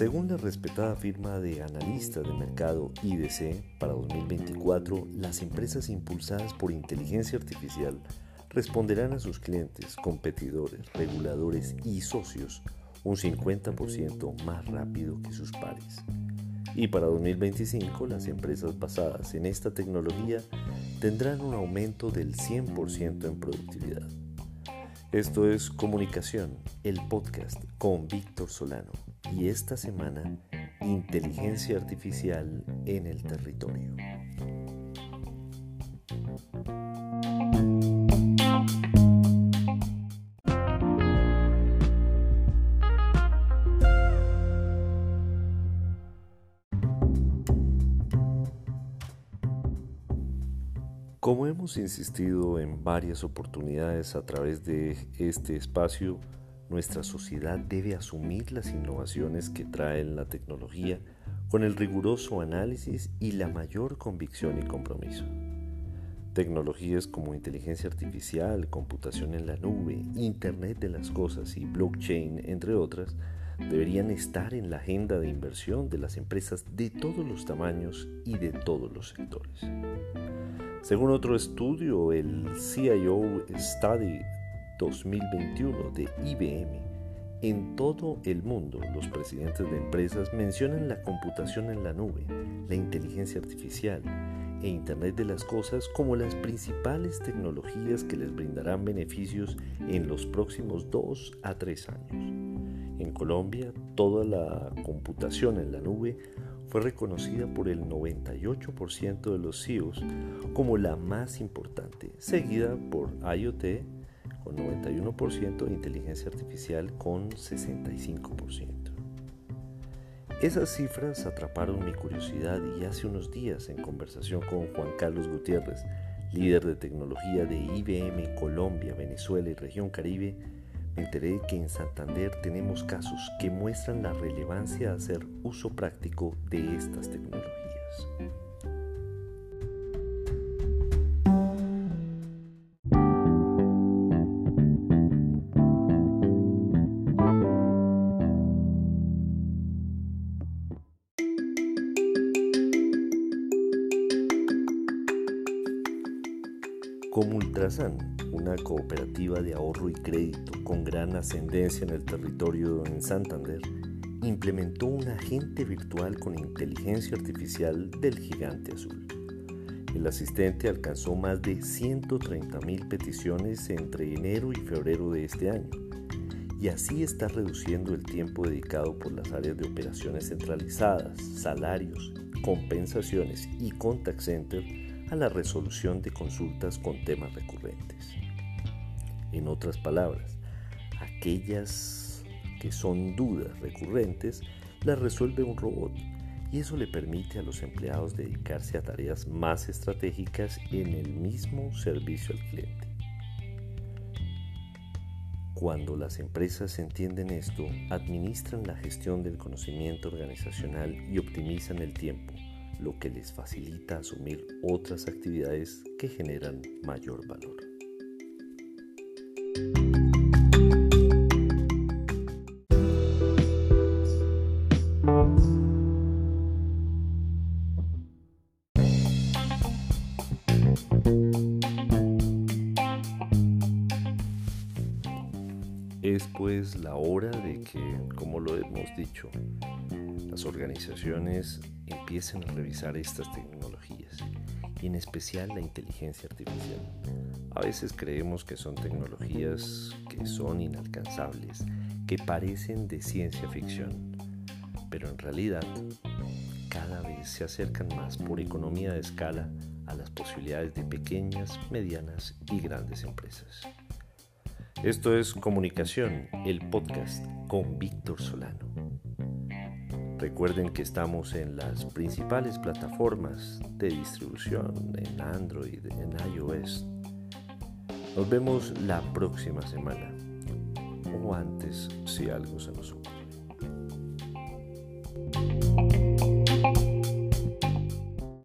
Según la respetada firma de analistas de mercado IDC, para 2024 las empresas impulsadas por inteligencia artificial responderán a sus clientes, competidores, reguladores y socios un 50% más rápido que sus pares. Y para 2025 las empresas basadas en esta tecnología tendrán un aumento del 100% en productividad. Esto es Comunicación, el podcast con Víctor Solano y esta semana Inteligencia Artificial en el Territorio. Como hemos insistido en varias oportunidades a través de este espacio, nuestra sociedad debe asumir las innovaciones que trae la tecnología con el riguroso análisis y la mayor convicción y compromiso. Tecnologías como inteligencia artificial, computación en la nube, Internet de las Cosas y blockchain, entre otras, deberían estar en la agenda de inversión de las empresas de todos los tamaños y de todos los sectores. Según otro estudio, el CIO Study 2021 de IBM, en todo el mundo los presidentes de empresas mencionan la computación en la nube, la inteligencia artificial e Internet de las Cosas como las principales tecnologías que les brindarán beneficios en los próximos 2 a 3 años. En Colombia, toda la computación en la nube fue reconocida por el 98% de los CEOs como la más importante, seguida por IoT con 91% e inteligencia artificial con 65%. Esas cifras atraparon mi curiosidad y hace unos días en conversación con Juan Carlos Gutiérrez, líder de tecnología de IBM Colombia, Venezuela y región Caribe, me enteré que en Santander tenemos casos que muestran la relevancia de hacer uso práctico de estas tecnologías. Como Ultrasan, una cooperativa de ahorro y crédito con gran ascendencia en el territorio en Santander, implementó un agente virtual con inteligencia artificial del gigante azul. El asistente alcanzó más de 130.000 peticiones entre enero y febrero de este año y así está reduciendo el tiempo dedicado por las áreas de operaciones centralizadas, salarios, compensaciones y contact center a la resolución de consultas con temas recurrentes. En otras palabras, aquellas que son dudas recurrentes las resuelve un robot y eso le permite a los empleados dedicarse a tareas más estratégicas en el mismo servicio al cliente. Cuando las empresas entienden esto, administran la gestión del conocimiento organizacional y optimizan el tiempo, lo que les facilita asumir otras actividades que generan mayor valor. Es pues la hora de que, como lo hemos dicho, las organizaciones empiecen a revisar estas tecnologías y en especial la inteligencia artificial. A veces creemos que son tecnologías que son inalcanzables, que parecen de ciencia ficción, pero en realidad cada vez se acercan más por economía de escala a las posibilidades de pequeñas, medianas y grandes empresas. Esto es Comunicación, el podcast con Víctor Solano. Recuerden que estamos en las principales plataformas de distribución, en Android, en iOS. Nos vemos la próxima semana, o antes si algo se nos ocurre.